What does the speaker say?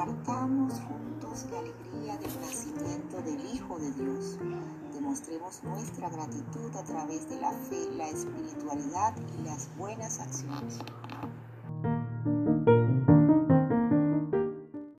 compartamos juntos la alegría del nacimiento del Hijo de Dios. Demostremos nuestra gratitud a través de la fe, la espiritualidad y las buenas acciones.